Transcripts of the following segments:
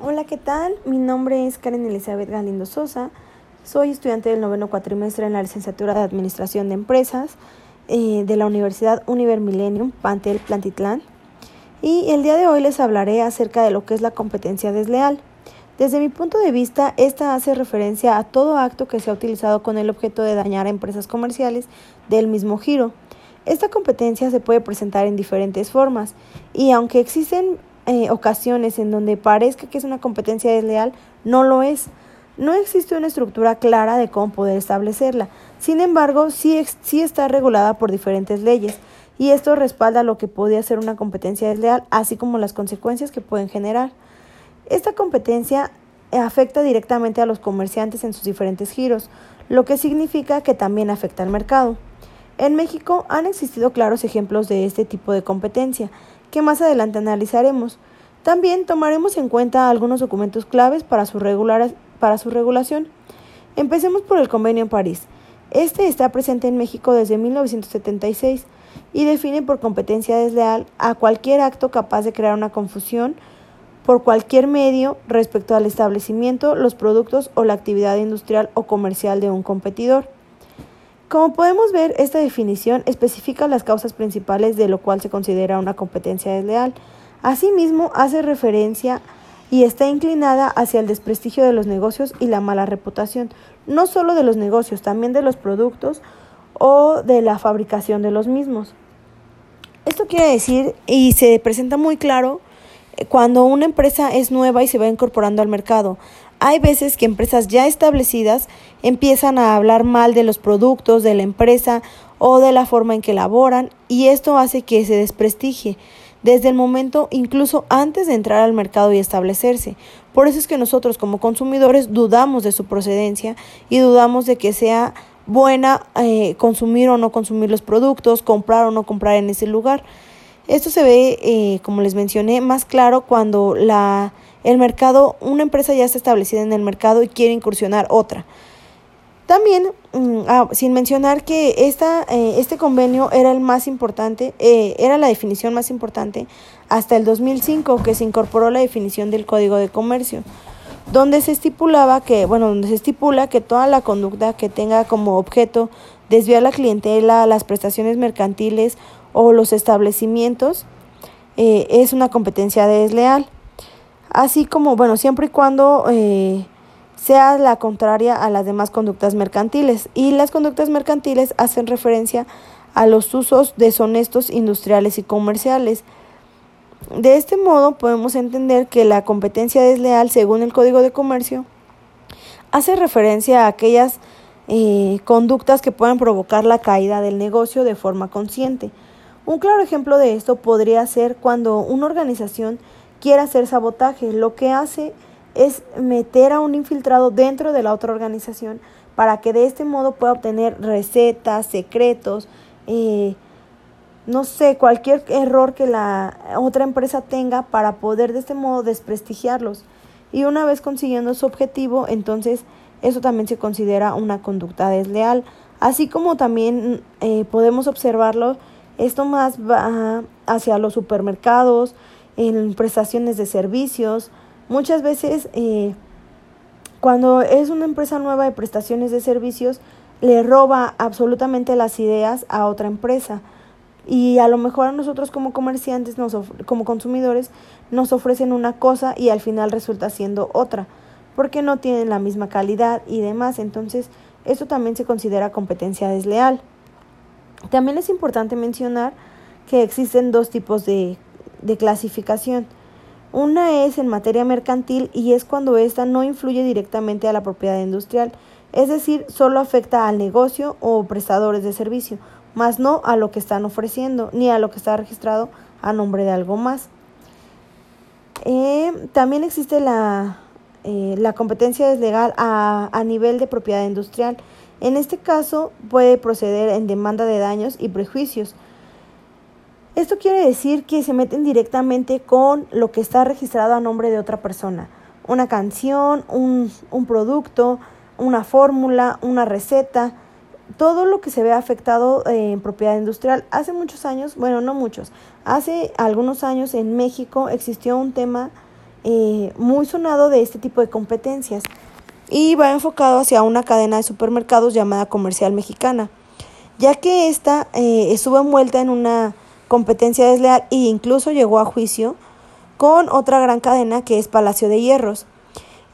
Hola, ¿qué tal? Mi nombre es Karen Elizabeth Galindo Sosa. Soy estudiante del noveno cuatrimestre en la licenciatura de Administración de Empresas eh, de la Universidad Univer Millennium, Pantel Plantitlán. Y el día de hoy les hablaré acerca de lo que es la competencia desleal. Desde mi punto de vista, esta hace referencia a todo acto que se ha utilizado con el objeto de dañar a empresas comerciales del mismo giro. Esta competencia se puede presentar en diferentes formas y aunque existen eh, ocasiones en donde parezca que es una competencia desleal, no lo es. No existe una estructura clara de cómo poder establecerla. Sin embargo, sí, sí está regulada por diferentes leyes y esto respalda lo que podría ser una competencia desleal, así como las consecuencias que pueden generar. Esta competencia afecta directamente a los comerciantes en sus diferentes giros, lo que significa que también afecta al mercado. En México han existido claros ejemplos de este tipo de competencia, que más adelante analizaremos. También tomaremos en cuenta algunos documentos claves para su, para su regulación. Empecemos por el Convenio en París. Este está presente en México desde 1976 y define por competencia desleal a cualquier acto capaz de crear una confusión por cualquier medio respecto al establecimiento, los productos o la actividad industrial o comercial de un competidor. Como podemos ver, esta definición especifica las causas principales de lo cual se considera una competencia desleal. Asimismo, hace referencia y está inclinada hacia el desprestigio de los negocios y la mala reputación, no solo de los negocios, también de los productos o de la fabricación de los mismos. Esto quiere decir, y se presenta muy claro, eh, cuando una empresa es nueva y se va incorporando al mercado. Hay veces que empresas ya establecidas empiezan a hablar mal de los productos de la empresa o de la forma en que laboran y esto hace que se desprestigie desde el momento incluso antes de entrar al mercado y establecerse. Por eso es que nosotros como consumidores dudamos de su procedencia y dudamos de que sea buena eh, consumir o no consumir los productos, comprar o no comprar en ese lugar. Esto se ve, eh, como les mencioné, más claro cuando la el mercado, una empresa ya está establecida en el mercado y quiere incursionar otra. También, mm, ah, sin mencionar que esta, eh, este convenio era el más importante, eh, era la definición más importante hasta el 2005 que se incorporó la definición del Código de Comercio, donde se estipulaba que, bueno, donde se estipula que toda la conducta que tenga como objeto desviar la clientela, las prestaciones mercantiles o los establecimientos eh, es una competencia desleal así como, bueno, siempre y cuando eh, sea la contraria a las demás conductas mercantiles. Y las conductas mercantiles hacen referencia a los usos deshonestos industriales y comerciales. De este modo podemos entender que la competencia desleal, según el Código de Comercio, hace referencia a aquellas eh, conductas que pueden provocar la caída del negocio de forma consciente. Un claro ejemplo de esto podría ser cuando una organización quiere hacer sabotaje. Lo que hace es meter a un infiltrado dentro de la otra organización para que de este modo pueda obtener recetas, secretos, eh, no sé, cualquier error que la otra empresa tenga para poder de este modo desprestigiarlos. Y una vez consiguiendo su objetivo, entonces eso también se considera una conducta desleal. Así como también eh, podemos observarlo, esto más va hacia los supermercados, en prestaciones de servicios. Muchas veces eh, cuando es una empresa nueva de prestaciones de servicios, le roba absolutamente las ideas a otra empresa. Y a lo mejor a nosotros como comerciantes, nos como consumidores, nos ofrecen una cosa y al final resulta siendo otra, porque no tienen la misma calidad y demás. Entonces, esto también se considera competencia desleal. También es importante mencionar que existen dos tipos de de clasificación. Una es en materia mercantil y es cuando ésta no influye directamente a la propiedad industrial, es decir, solo afecta al negocio o prestadores de servicio, más no a lo que están ofreciendo ni a lo que está registrado a nombre de algo más. Eh, también existe la, eh, la competencia deslegal a, a nivel de propiedad industrial. En este caso puede proceder en demanda de daños y prejuicios, esto quiere decir que se meten directamente con lo que está registrado a nombre de otra persona. Una canción, un, producto, una fórmula, una receta, todo lo que se ve afectado eh, en propiedad industrial. Hace muchos años, bueno, no muchos, hace algunos años en México existió un tema eh, muy sonado de este tipo de competencias y va enfocado hacia una cadena de supermercados llamada Comercial Mexicana, ya que esta eh, estuvo envuelta en una competencia desleal e incluso llegó a juicio con otra gran cadena que es Palacio de Hierros.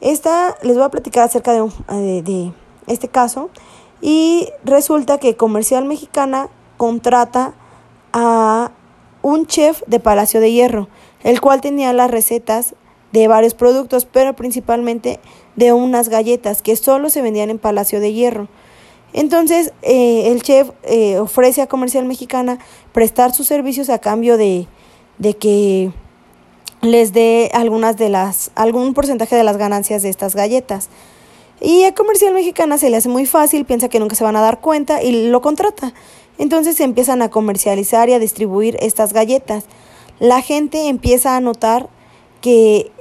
Esta les voy a platicar acerca de, de, de este caso y resulta que Comercial Mexicana contrata a un chef de Palacio de Hierro, el cual tenía las recetas de varios productos, pero principalmente de unas galletas que solo se vendían en Palacio de Hierro. Entonces, eh, el chef eh, ofrece a Comercial Mexicana prestar sus servicios a cambio de, de que les dé algunas de las, algún porcentaje de las ganancias de estas galletas. Y a Comercial Mexicana se le hace muy fácil, piensa que nunca se van a dar cuenta y lo contrata. Entonces se empiezan a comercializar y a distribuir estas galletas. La gente empieza a notar que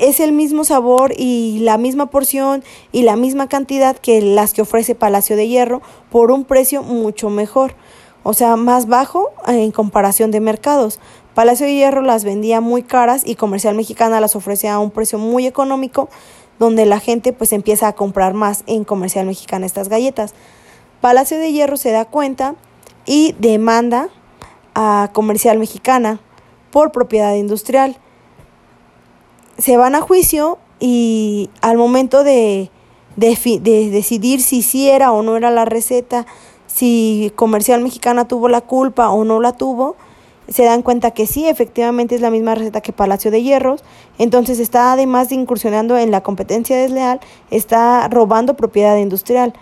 es el mismo sabor y la misma porción y la misma cantidad que las que ofrece Palacio de Hierro por un precio mucho mejor, o sea, más bajo en comparación de mercados. Palacio de Hierro las vendía muy caras y Comercial Mexicana las ofrecía a un precio muy económico, donde la gente pues empieza a comprar más en Comercial Mexicana estas galletas. Palacio de Hierro se da cuenta y demanda a Comercial Mexicana por propiedad industrial se van a juicio y al momento de, decidir si sí era o no era la receta, si Comercial Mexicana tuvo la culpa o no la tuvo, se dan cuenta que sí, efectivamente es la misma receta que Palacio de Hierros, entonces está además de incursionando en la competencia desleal, está robando propiedad industrial,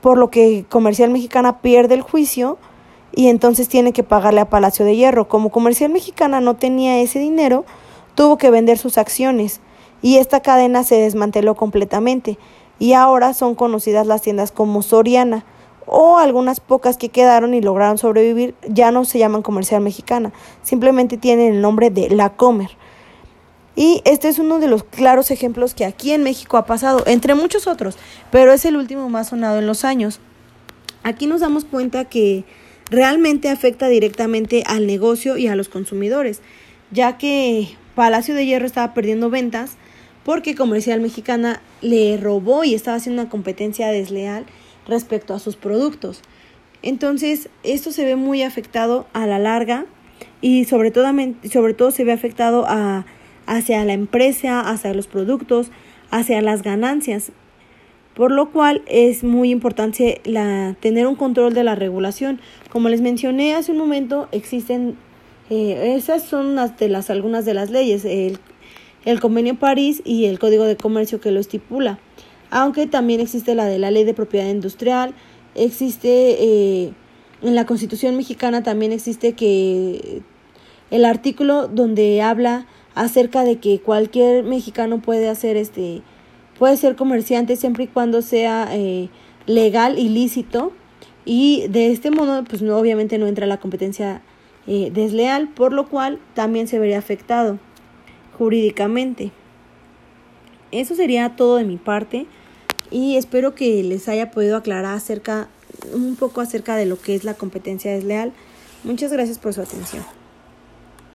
por lo que Comercial Mexicana pierde el juicio y entonces tiene que pagarle a Palacio de Hierro. Como Comercial Mexicana no tenía ese dinero, tuvo que vender sus acciones y esta cadena se desmanteló completamente y ahora son conocidas las tiendas como Soriana o algunas pocas que quedaron y lograron sobrevivir ya no se llaman comercial mexicana, simplemente tienen el nombre de La Comer. Y este es uno de los claros ejemplos que aquí en México ha pasado, entre muchos otros, pero es el último más sonado en los años. Aquí nos damos cuenta que realmente afecta directamente al negocio y a los consumidores, ya que Palacio de Hierro estaba perdiendo ventas porque Comercial Mexicana le robó y estaba haciendo una competencia desleal respecto a sus productos. Entonces, esto se ve muy afectado a la larga y sobre todo, sobre todo se ve afectado a, hacia la empresa, hacia los productos, hacia las ganancias. Por lo cual es muy importante tener un control de la regulación. Como les mencioné hace un momento, existen eh, esas son de las, algunas de las leyes, el, el Convenio París y el Código de Comercio que lo estipula. Aunque también existe la de la Ley de Propiedad Industrial, existe eh, en la Constitución mexicana también existe que el artículo donde habla acerca de que cualquier mexicano puede hacer este puede ser comerciante siempre y cuando sea eh, legal y lícito y de este modo pues no, obviamente no entra la competencia eh, desleal, por lo cual también se vería afectado jurídicamente. Eso sería todo de mi parte y espero que les haya podido aclarar acerca un poco acerca de lo que es la competencia desleal. Muchas gracias por su atención.